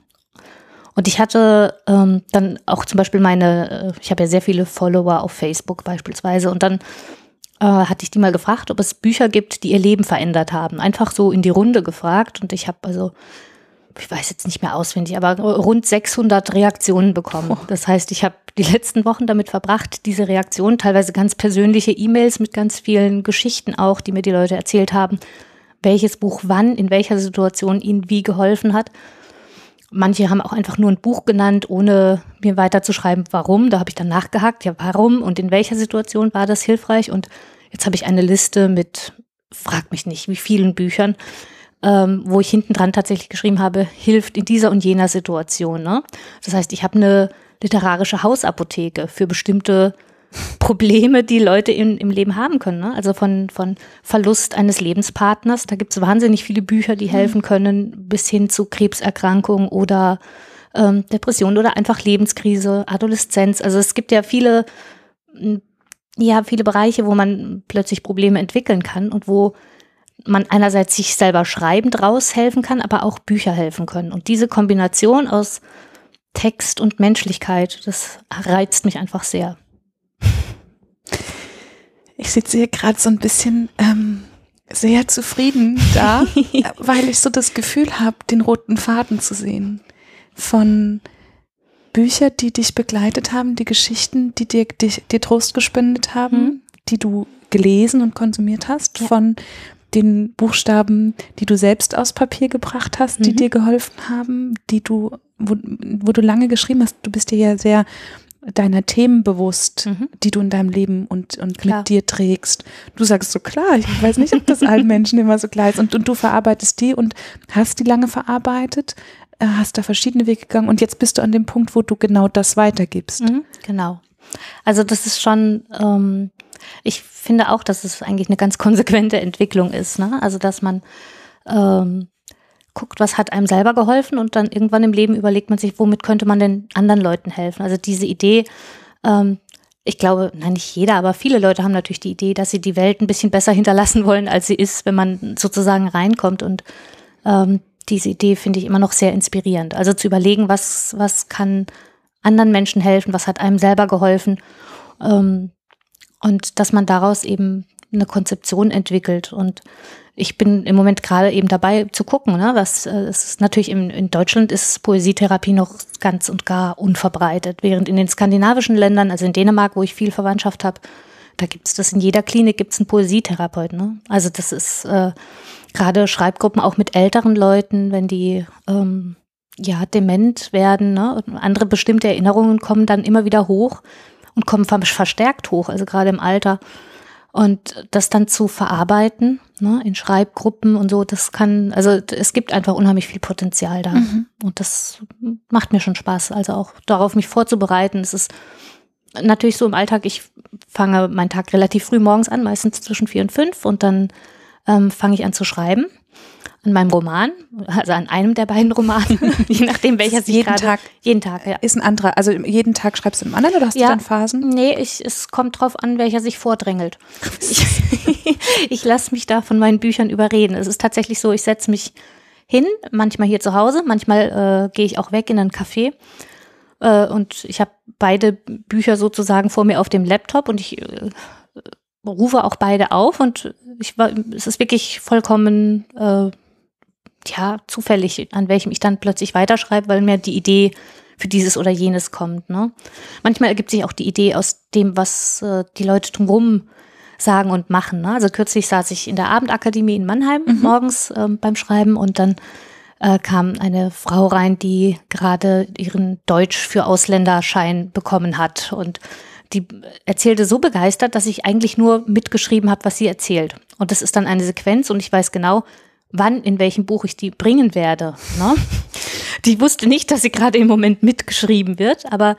Und ich hatte ähm, dann auch zum Beispiel meine, äh, ich habe ja sehr viele Follower auf Facebook beispielsweise und dann äh, hatte ich die mal gefragt, ob es Bücher gibt, die ihr Leben verändert haben. Einfach so in die Runde gefragt und ich habe also ich weiß jetzt nicht mehr auswendig, aber rund 600 Reaktionen bekommen. Das heißt, ich habe die letzten Wochen damit verbracht, diese Reaktionen, teilweise ganz persönliche E-Mails mit ganz vielen Geschichten auch, die mir die Leute erzählt haben, welches Buch wann, in welcher Situation ihnen wie geholfen hat. Manche haben auch einfach nur ein Buch genannt, ohne mir weiterzuschreiben, warum. Da habe ich dann nachgehakt, ja, warum und in welcher Situation war das hilfreich. Und jetzt habe ich eine Liste mit, frag mich nicht, wie vielen Büchern, ähm, wo ich hinten dran tatsächlich geschrieben habe, hilft in dieser und jener Situation. Ne? Das heißt, ich habe eine literarische Hausapotheke für bestimmte Probleme, die Leute in, im Leben haben können. Ne? Also von, von Verlust eines Lebenspartners, da gibt es wahnsinnig viele Bücher, die helfen können, bis hin zu Krebserkrankung oder ähm, Depression oder einfach Lebenskrise, Adoleszenz. Also es gibt ja viele, ja, viele Bereiche, wo man plötzlich Probleme entwickeln kann und wo man einerseits sich selber schreibend raushelfen kann, aber auch Bücher helfen können. Und diese Kombination aus Text und Menschlichkeit, das reizt mich einfach sehr.
Ich sitze hier gerade so ein bisschen ähm, sehr zufrieden da, (laughs) weil ich so das Gefühl habe, den roten Faden zu sehen. Von Bücher, die dich begleitet haben, die Geschichten, die dir, die, dir Trost gespendet haben, mhm. die du gelesen und konsumiert hast, ja. von den Buchstaben, die du selbst aus Papier gebracht hast, die mhm. dir geholfen haben, die du, wo, wo du lange geschrieben hast. Du bist dir ja sehr deiner Themen bewusst, mhm. die du in deinem Leben und, und mit dir trägst. Du sagst so, klar, ich weiß nicht, ob das allen (laughs) Menschen immer so klar ist. Und, und du verarbeitest die und hast die lange verarbeitet, äh, hast da verschiedene Wege gegangen und jetzt bist du an dem Punkt, wo du genau das weitergibst. Mhm,
genau. Also das ist schon, ähm, ich finde auch, dass es eigentlich eine ganz (laughs) konsequente Entwicklung ist. Ne? Also dass man ähm, guckt, was hat einem selber geholfen und dann irgendwann im Leben überlegt man sich, womit könnte man denn anderen Leuten helfen. Also diese Idee, ähm, ich glaube, nein, nicht jeder, aber viele Leute haben natürlich die Idee, dass sie die Welt ein bisschen besser (laughs) hinterlassen wollen, als sie ist, wenn man sozusagen reinkommt. Und ähm, diese Idee finde ich immer noch sehr inspirierend. Also zu überlegen, was, was kann anderen Menschen helfen, was hat einem selber geholfen. Ähm, und dass man daraus eben eine Konzeption entwickelt. Und ich bin im Moment gerade eben dabei zu gucken, ne, was äh, es ist natürlich im, in Deutschland ist Poesietherapie noch ganz und gar unverbreitet, während in den skandinavischen Ländern, also in Dänemark, wo ich viel Verwandtschaft habe, da gibt es das in jeder Klinik gibt es einen Poesietherapeut. Ne? Also das ist äh, gerade Schreibgruppen auch mit älteren Leuten, wenn die ähm, ja dement werden, ne? Und andere bestimmte Erinnerungen kommen dann immer wieder hoch und kommen verstärkt hoch, also gerade im Alter. Und das dann zu verarbeiten, ne, in Schreibgruppen und so, das kann, also es gibt einfach unheimlich viel Potenzial da. Mhm. Und das macht mir schon Spaß. Also auch darauf mich vorzubereiten. Es ist natürlich so im Alltag, ich fange meinen Tag relativ früh morgens an, meistens zwischen vier und fünf, und dann ähm, fange ich an zu schreiben an meinem Roman, also an einem der beiden Romane, (laughs) (laughs) je nachdem welcher sich
jeden Tag
jeden Tag, ja.
Ist ein anderer, also jeden Tag schreibst du einen anderen oder hast
ja,
du dann Phasen?
Nee, ich, es kommt drauf an, welcher sich vordrängelt. Ich, (laughs) ich lasse mich da von meinen Büchern überreden. Es ist tatsächlich so, ich setze mich hin, manchmal hier zu Hause, manchmal äh, gehe ich auch weg in ein Café äh, und ich habe beide Bücher sozusagen vor mir auf dem Laptop und ich äh, rufe auch beide auf und ich war, es ist wirklich vollkommen äh, ja, zufällig, an welchem ich dann plötzlich weiterschreibe, weil mir die Idee für dieses oder jenes kommt. Ne? Manchmal ergibt sich auch die Idee aus dem, was äh, die Leute drumherum sagen und machen. Ne? Also kürzlich saß ich in der Abendakademie in Mannheim mhm. morgens ähm, beim Schreiben und dann äh, kam eine Frau rein, die gerade ihren Deutsch für Ausländerschein bekommen hat und die erzählte so begeistert, dass ich eigentlich nur mitgeschrieben habe, was sie erzählt. Und das ist dann eine Sequenz und ich weiß genau, wann, in welchem Buch ich die bringen werde. Ne? (laughs) Die wusste nicht, dass sie gerade im Moment mitgeschrieben wird, aber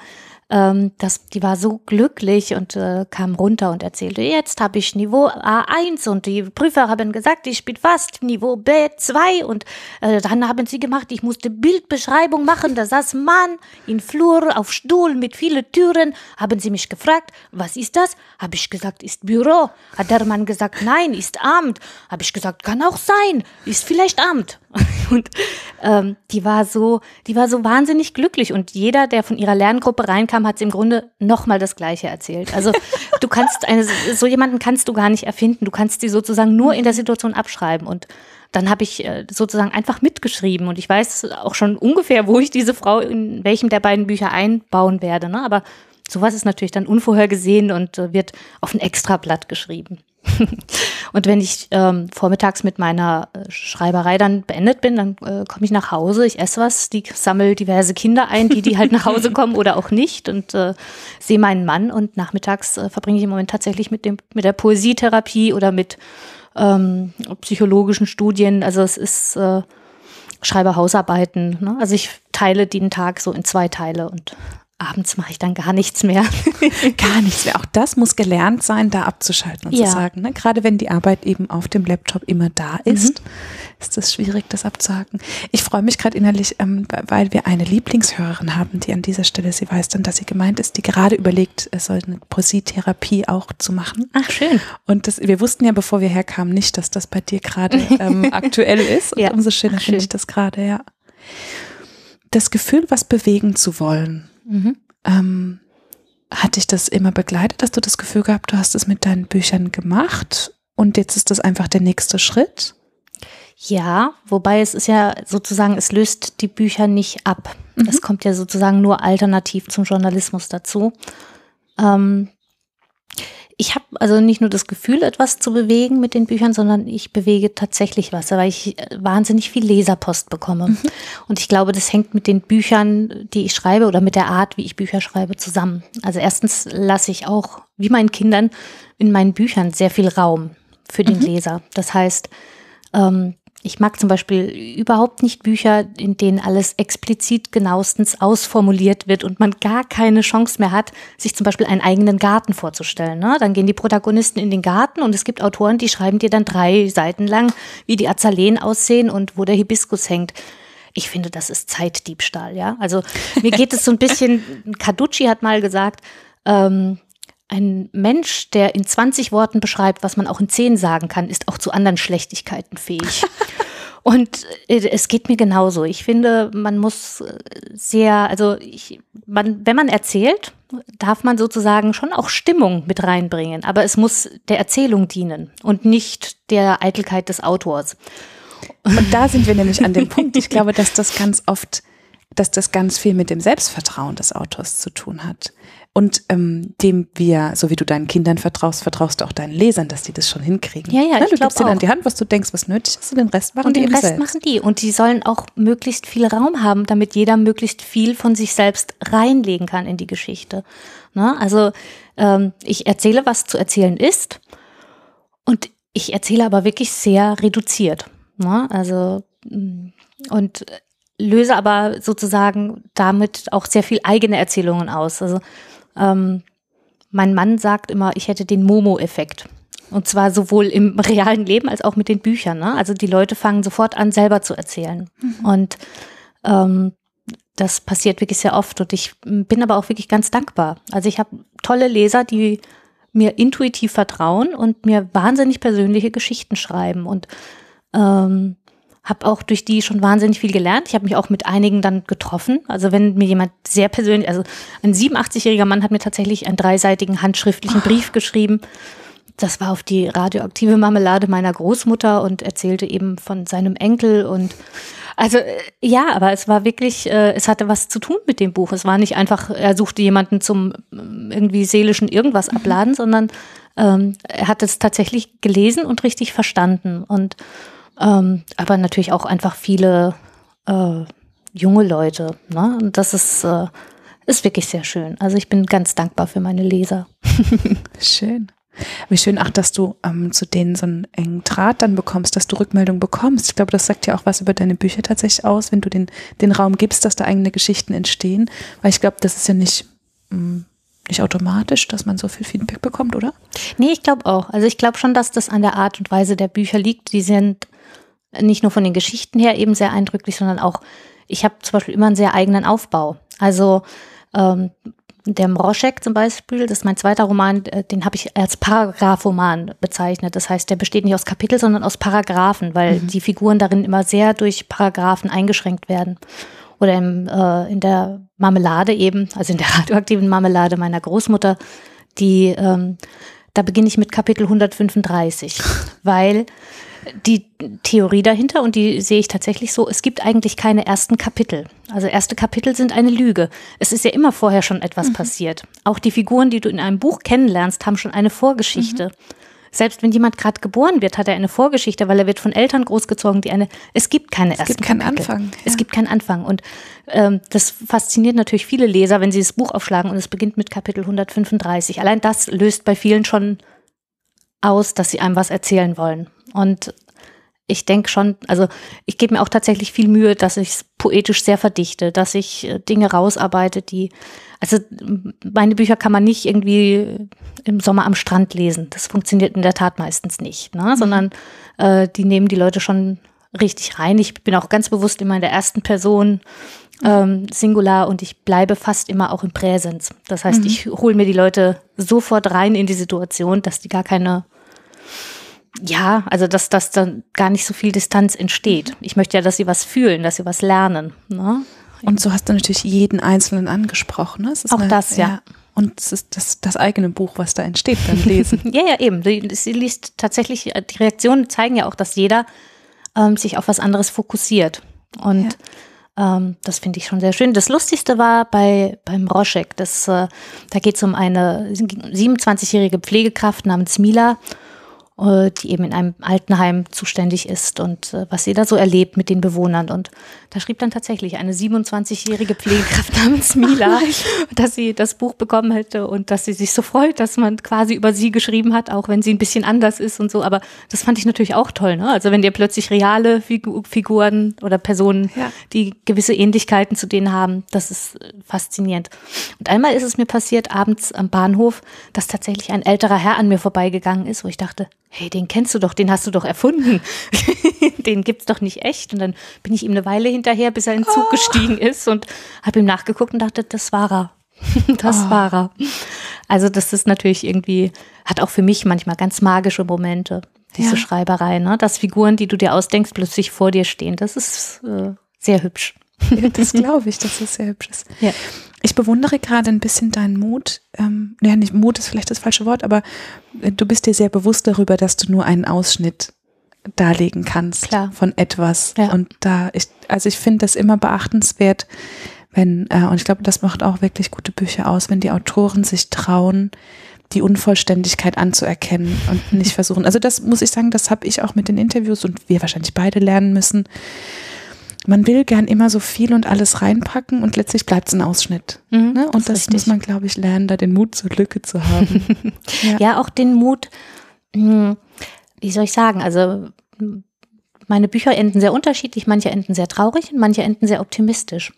ähm, das, die war so glücklich und äh, kam runter und erzählte, jetzt habe ich Niveau A1 und die Prüfer haben gesagt, ich bin fast Niveau B2 und äh, dann haben sie gemacht, ich musste Bildbeschreibung machen, da saß Mann in Flur auf Stuhl mit vielen Türen, haben sie mich gefragt, was ist das? Habe ich gesagt, ist Büro. Hat der Mann gesagt, nein, ist Amt. Habe ich gesagt, kann auch sein, ist vielleicht Amt. (laughs) Und ähm, die war so, die war so wahnsinnig glücklich. Und jeder, der von ihrer Lerngruppe reinkam, hat im Grunde nochmal das Gleiche erzählt. Also (laughs) du kannst eine, so jemanden kannst du gar nicht erfinden. Du kannst sie sozusagen nur in der Situation abschreiben und dann habe ich äh, sozusagen einfach mitgeschrieben und ich weiß auch schon ungefähr, wo ich diese Frau in welchem der beiden Bücher einbauen werde. Ne? Aber sowas ist natürlich dann unvorhergesehen und äh, wird auf ein Extrablatt geschrieben. (laughs) und wenn ich ähm, vormittags mit meiner äh, Schreiberei dann beendet bin, dann äh, komme ich nach Hause, ich esse was, die sammle diverse Kinder ein, die die halt nach Hause kommen oder auch nicht und äh, sehe meinen Mann und nachmittags äh, verbringe ich im Moment tatsächlich mit dem mit der Poesietherapie oder mit ähm, psychologischen Studien. Also es ist äh, schreibe Hausarbeiten. Ne? Also ich teile den Tag so in zwei Teile und abends mache ich dann gar nichts mehr. (laughs)
gar nichts mehr. Auch das muss gelernt sein, da abzuschalten und ja. zu sagen. Ne? Gerade wenn die Arbeit eben auf dem Laptop immer da ist, mhm. ist es schwierig, das abzuhaken. Ich freue mich gerade innerlich, ähm, weil wir eine Lieblingshörerin haben, die an dieser Stelle, sie weiß dann, dass sie gemeint ist, die gerade überlegt, es soll eine Poesietherapie auch zu machen.
Ach, schön.
Und das, wir wussten ja, bevor wir herkamen, nicht, dass das bei dir gerade (laughs) ähm, aktuell ist. Und ja. umso schöner finde ich das gerade, ja. Das Gefühl, was bewegen zu wollen, Mhm. Ähm, hat dich das immer begleitet? Hast du das Gefühl gehabt, du hast es mit deinen Büchern gemacht und jetzt ist das einfach der nächste Schritt?
Ja, wobei es ist ja sozusagen, es löst die Bücher nicht ab. Mhm. Es kommt ja sozusagen nur alternativ zum Journalismus dazu. Ähm, ich habe also nicht nur das Gefühl, etwas zu bewegen mit den Büchern, sondern ich bewege tatsächlich was, weil ich äh, wahnsinnig viel Leserpost bekomme. Mhm. Und ich glaube, das hängt mit den Büchern, die ich schreibe oder mit der Art, wie ich Bücher schreibe, zusammen. Also erstens lasse ich auch, wie meinen Kindern, in meinen Büchern sehr viel Raum für den mhm. Leser. Das heißt, ähm, ich mag zum Beispiel überhaupt nicht Bücher, in denen alles explizit genauestens ausformuliert wird und man gar keine Chance mehr hat, sich zum Beispiel einen eigenen Garten vorzustellen. Ne? Dann gehen die Protagonisten in den Garten und es gibt Autoren, die schreiben dir dann drei Seiten lang, wie die Azaleen aussehen und wo der Hibiskus hängt. Ich finde, das ist Zeitdiebstahl, ja. Also mir geht es so ein bisschen, (laughs) Carducci hat mal gesagt, ähm, ein Mensch, der in 20 Worten beschreibt, was man auch in 10 sagen kann, ist auch zu anderen Schlechtigkeiten fähig. (laughs) Und äh, es geht mir genauso. Ich finde, man muss äh, sehr, also ich, man, wenn man erzählt, darf man sozusagen schon auch Stimmung mit reinbringen, aber es muss der Erzählung dienen und nicht der Eitelkeit des Autors.
Und da sind wir nämlich an dem (laughs) Punkt. Ich glaube, dass das ganz oft, dass das ganz viel mit dem Selbstvertrauen des Autors zu tun hat und ähm, dem wir, so wie du deinen Kindern vertraust, vertraust du auch deinen Lesern, dass die das schon hinkriegen.
Ja, ja,
ja du gibst denen an die Hand, was du denkst, was nötig ist, und den Rest machen
und
die
den Rest
selbst.
machen die und die sollen auch möglichst viel Raum haben, damit jeder möglichst viel von sich selbst reinlegen kann in die Geschichte. Ne? Also ähm, ich erzähle, was zu erzählen ist und ich erzähle aber wirklich sehr reduziert. Ne? Also mm, und löse aber sozusagen damit auch sehr viel eigene Erzählungen aus. Also ähm, mein Mann sagt immer, ich hätte den Momo-Effekt. Und zwar sowohl im (laughs) realen Leben als auch mit den Büchern. Ne? Also die Leute fangen sofort an, selber zu erzählen. Mhm. Und ähm, das passiert wirklich sehr oft. Und ich bin aber auch wirklich ganz dankbar. Also ich habe tolle Leser, die mir intuitiv vertrauen und mir wahnsinnig persönliche Geschichten schreiben. Und ähm, habe auch durch die schon wahnsinnig viel gelernt. Ich habe mich auch mit einigen dann getroffen. Also wenn mir jemand sehr persönlich, also ein 87-jähriger Mann hat mir tatsächlich einen dreiseitigen handschriftlichen Brief geschrieben. Das war auf die radioaktive Marmelade meiner Großmutter und erzählte eben von seinem Enkel und also äh, ja, aber es war wirklich, äh, es hatte was zu tun mit dem Buch. Es war nicht einfach, er suchte jemanden zum äh, irgendwie seelischen irgendwas mhm. abladen, sondern ähm, er hat es tatsächlich gelesen und richtig verstanden und ähm, aber natürlich auch einfach viele äh, junge Leute. Ne? Und das ist, äh, ist wirklich sehr schön. Also ich bin ganz dankbar für meine Leser. (laughs)
schön. Wie schön auch, dass du ähm, zu denen so einen engen Draht dann bekommst, dass du Rückmeldung bekommst. Ich glaube, das sagt ja auch was über deine Bücher tatsächlich aus, wenn du den, den Raum gibst, dass da eigene Geschichten entstehen. Weil ich glaube, das ist ja nicht, mh, mm, nicht automatisch, dass man so viel Feedback bekommt, oder?
Nee, ich glaube auch. Also ich glaube schon, dass das an der Art und Weise der Bücher liegt. Die sind nicht nur von den Geschichten her eben sehr eindrücklich, sondern auch, ich habe zum Beispiel immer einen sehr eigenen Aufbau. Also ähm, der Mroschek zum Beispiel, das ist mein zweiter Roman, äh, den habe ich als Paragraphoman bezeichnet. Das heißt, der besteht nicht aus Kapiteln, sondern aus Paragraphen, weil mhm. die Figuren darin immer sehr durch Paragraphen eingeschränkt werden. Oder im, äh, in der Marmelade eben, also in der (laughs) radioaktiven Marmelade meiner Großmutter, die, ähm, da beginne ich mit Kapitel 135, (laughs) weil die Theorie dahinter, und die sehe ich tatsächlich so, es gibt eigentlich keine ersten Kapitel. Also erste Kapitel sind eine Lüge. Es ist ja immer vorher schon etwas mhm. passiert. Auch die Figuren, die du in einem Buch kennenlernst, haben schon eine Vorgeschichte. Mhm. Selbst wenn jemand gerade geboren wird, hat er eine Vorgeschichte, weil er wird von Eltern großgezogen, die eine. Es gibt keine es ersten
gibt keinen Kapitel. Anfang.
Ja. Es gibt keinen Anfang. Und ähm, das fasziniert natürlich viele Leser, wenn sie das Buch aufschlagen und es beginnt mit Kapitel 135. Allein das löst bei vielen schon aus, dass sie einem was erzählen wollen. Und ich denke schon, also ich gebe mir auch tatsächlich viel Mühe, dass ich es poetisch sehr verdichte, dass ich äh, Dinge rausarbeite, die, also meine Bücher kann man nicht irgendwie im Sommer am Strand lesen. Das funktioniert in der Tat meistens nicht, ne? Mhm. sondern äh, die nehmen die Leute schon richtig rein. Ich bin auch ganz bewusst immer in der ersten Person ähm, Singular und ich bleibe fast immer auch im Präsens. Das heißt, mhm. ich hole mir die Leute sofort rein in die Situation, dass die gar keine ja, also dass, dass dann gar nicht so viel Distanz entsteht. Ich möchte ja, dass sie was fühlen, dass sie was lernen. Ne?
Und so hast du natürlich jeden Einzelnen angesprochen. Ne?
Auch eine, das, ja. ja.
Und es ist das, das eigene Buch, was da entsteht beim Lesen. (laughs)
ja, ja, eben. Sie liest tatsächlich, die Reaktionen zeigen ja auch, dass jeder ähm, sich auf was anderes fokussiert. Und ja. ähm, das finde ich schon sehr schön. Das Lustigste war bei beim Roschek. Das, äh, da geht es um eine 27-jährige Pflegekraft namens Mila äh, die eben in einem Altenheim zuständig ist und äh, was sie da so erlebt mit den Bewohnern. Und da schrieb dann tatsächlich eine 27-jährige Pflegekraft (laughs) namens Mila, dass sie das Buch bekommen hätte und dass sie sich so freut, dass man quasi über sie geschrieben hat, auch wenn sie ein bisschen anders ist und so. Aber das fand ich natürlich auch toll. Ne? Also wenn dir plötzlich reale Figu Figuren oder Personen, ja. die gewisse Ähnlichkeiten zu denen haben, das ist äh, faszinierend. Und einmal ist es mir passiert, abends am Bahnhof, dass tatsächlich ein älterer Herr an mir vorbeigegangen ist, wo ich dachte, hey, den kennst du doch, den hast du doch erfunden. (laughs) den gibt's doch nicht echt. Und dann bin ich ihm eine Weile hinterher, bis er in den Zug oh. gestiegen ist und habe ihm nachgeguckt und dachte, das war er. (laughs) das oh. war er. Also das ist natürlich irgendwie, hat auch für mich manchmal ganz magische Momente, diese ja. Schreiberei, ne? dass Figuren, die du dir ausdenkst, plötzlich vor dir stehen. Das ist äh, sehr hübsch.
Ja, das (laughs) glaube ich, dass es sehr hübsch ist. Ja. Ich bewundere gerade ein bisschen deinen Mut. Ähm, ja, nicht Mut ist vielleicht das falsche Wort, aber äh, du bist dir sehr bewusst darüber, dass du nur einen Ausschnitt darlegen kannst
Klar.
von etwas. Ja. Und da, ich, also ich finde das immer beachtenswert, wenn, äh, und ich glaube, das macht auch wirklich gute Bücher aus, wenn die Autoren sich trauen, die Unvollständigkeit anzuerkennen und nicht (laughs) versuchen. Also das muss ich sagen, das habe ich auch mit den Interviews und wir wahrscheinlich beide lernen müssen man will gern immer so viel und alles reinpacken und letztlich bleibt es ein Ausschnitt. Mhm, ne? Und das, das muss man, glaube ich, lernen, da den Mut zur Lücke zu haben. (laughs)
ja. ja. auch den Mut, hm, wie soll ich sagen, also meine Bücher enden sehr unterschiedlich, manche enden sehr traurig und manche enden sehr optimistisch.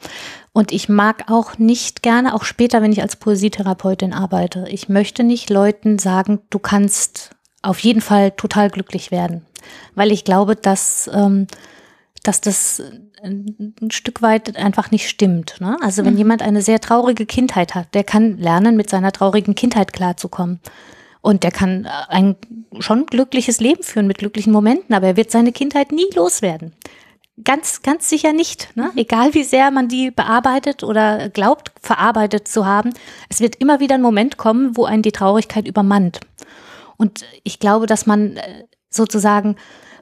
Und ich mag auch nicht gerne, auch später, wenn ich als Poesietherapeutin arbeite, ich möchte nicht Leuten sagen, du kannst auf jeden Fall total glücklich werden. Weil ich glaube, dass, ähm, dass das ein Stück weit einfach nicht stimmt. Ne? Also wenn mhm. jemand eine sehr traurige Kindheit hat, der kann lernen, mit seiner traurigen Kindheit klarzukommen. Und der kann äh, ein schon glückliches Leben führen mit glücklichen Momenten, aber er wird seine Kindheit nie loswerden. Ganz, ganz sicher nicht. Ne? Mhm. Egal wie sehr man die bearbeitet oder glaubt, verarbeitet zu haben, es wird immer wieder ein Moment kommen, wo einen die Traurigkeit übermannt. Und ich glaube, dass man äh, sozusagen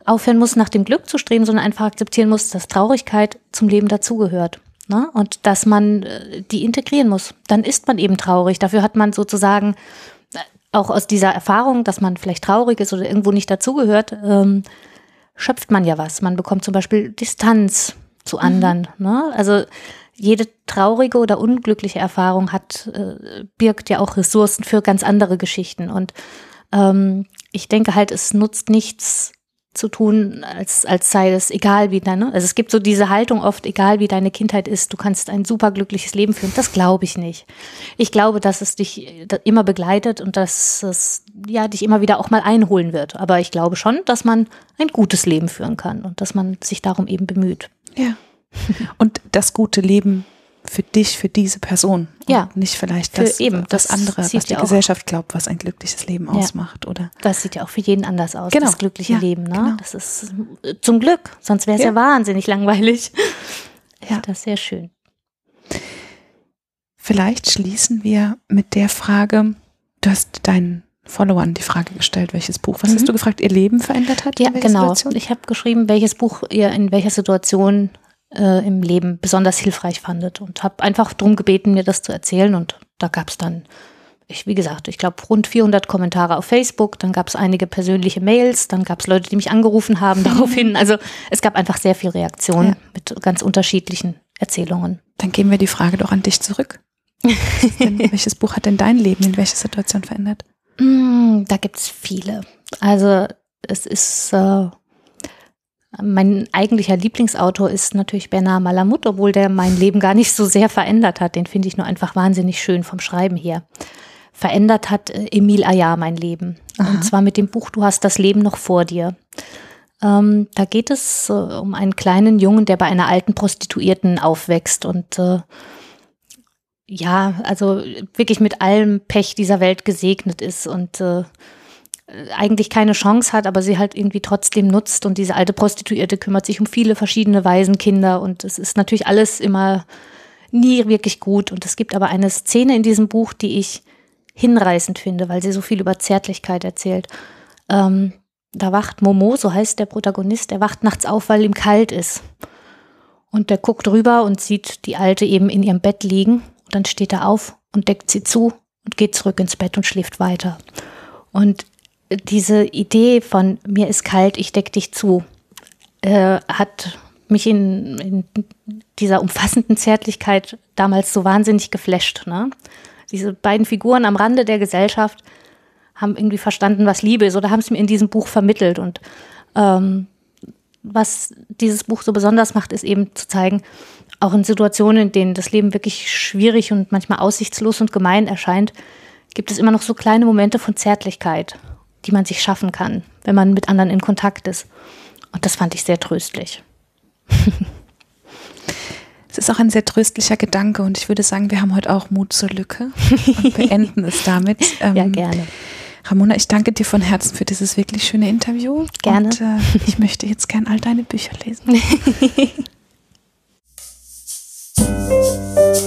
aufhören muss, nach dem Glück zu streben, sondern einfach akzeptieren muss, dass Traurigkeit zum Leben dazugehört. Ne? Und dass man äh, die integrieren muss. Dann ist man eben traurig. Dafür hat man sozusagen äh, auch aus dieser Erfahrung, dass man vielleicht traurig ist oder irgendwo nicht dazugehört, ähm, schöpft man ja was. Man bekommt zum Beispiel Distanz zu mhm. anderen. Mhm. Ne? Also jede traurige oder unglückliche Erfahrung hat, äh, birgt ja auch Ressourcen für ganz andere Geschichten. Und ähm, ich denke halt, es nutzt nichts, zu tun, als, als sei es egal wie deine. Also es gibt so diese Haltung oft, egal wie deine Kindheit ist, du kannst ein superglückliches Leben führen. Das glaube ich nicht. Ich glaube, dass es dich immer begleitet und dass es ja dich immer wieder auch mal einholen wird. Aber ich glaube schon, dass man ein gutes Leben führen kann und dass man sich darum eben bemüht.
Ja. Und das gute Leben für dich, für diese Person.
Ja.
nicht vielleicht das,
eben,
das, das andere, was die Gesellschaft glaubt, was ein glückliches Leben ja. ausmacht, oder?
Das sieht ja auch für jeden anders aus, genau. das glückliche ja, Leben, ne? Genau. Das ist äh, zum Glück, sonst wäre es ja. ja. wahnsinnig langweilig. (laughs) Ja. Das ist sehr schön.
Vielleicht schließen wir mit der Frage, du hast deinen Followern die Frage gestellt, welches Buch, was
Mhm.
hast du gefragt, ihr Leben verändert hat?
Ja, genau.
Situation?
Ich habe geschrieben, welches Buch ihr in welcher Situation äh, im Leben besonders hilfreich fandet und habe einfach darum gebeten, mir das zu erzählen. Und da gab es dann, ich, wie gesagt, ich glaube rund 400 Kommentare auf Facebook, dann gab es einige persönliche Mails, dann gab es Leute, die mich angerufen haben (laughs) daraufhin. Also es gab einfach sehr viel Reaktion
Ja.
mit ganz unterschiedlichen Erzählungen.
Dann geben wir die Frage doch an dich zurück. Denn, (laughs) welches Buch hat denn dein Leben in welcher Situation verändert?
Mm, Da gibt's viele. Also es ist äh, mein eigentlicher Lieblingsautor ist natürlich Bernard Malamud, obwohl der mein Leben gar nicht so sehr verändert hat. Den finde ich nur einfach wahnsinnig schön vom Schreiben her. Verändert hat äh, Emile Ayar mein Leben.
Aha.
Und zwar mit dem Buch Du hast das Leben noch vor dir. Ähm, da geht es äh, um einen kleinen Jungen, der bei einer alten Prostituierten aufwächst und äh, ja, also wirklich mit allem Pech dieser Welt gesegnet ist und äh, eigentlich keine Chance hat, aber sie halt irgendwie trotzdem nutzt und diese alte Prostituierte kümmert sich um viele verschiedene Waisenkinder und es ist natürlich alles immer nie wirklich gut und es gibt aber eine Szene in diesem Buch, die ich hinreißend finde, weil sie so viel über Zärtlichkeit erzählt. Ähm, da wacht Momo, so heißt der Protagonist, er wacht nachts auf, weil ihm kalt ist. Und der guckt rüber und sieht die Alte eben in ihrem Bett liegen. Und dann steht er auf und deckt sie zu und geht zurück ins Bett und schläft weiter. Und diese Idee von mir ist kalt, ich deck dich zu, äh, hat mich in, in dieser umfassenden Zärtlichkeit damals so wahnsinnig geflasht. Ne? Diese beiden Figuren am Rande der Gesellschaft haben irgendwie verstanden, was Liebe ist oder haben es mir in diesem Buch vermittelt. Und ähm, was dieses Buch so besonders macht, ist eben zu zeigen, auch in Situationen, in denen das Leben wirklich schwierig und manchmal aussichtslos und gemein erscheint, gibt es immer noch so kleine Momente von Zärtlichkeit, die man sich schaffen kann, wenn man mit anderen in Kontakt ist. Und das fand ich sehr tröstlich. (laughs)
Es ist auch ein sehr tröstlicher Gedanke und ich würde sagen, wir haben heute auch Mut zur Lücke und beenden es damit. (laughs)
Ja,
Ähm,
gerne.
Ramona, ich danke dir von Herzen für dieses wirklich schöne Interview.
Gerne.
Und äh, ich möchte jetzt gern all deine Bücher lesen. (laughs)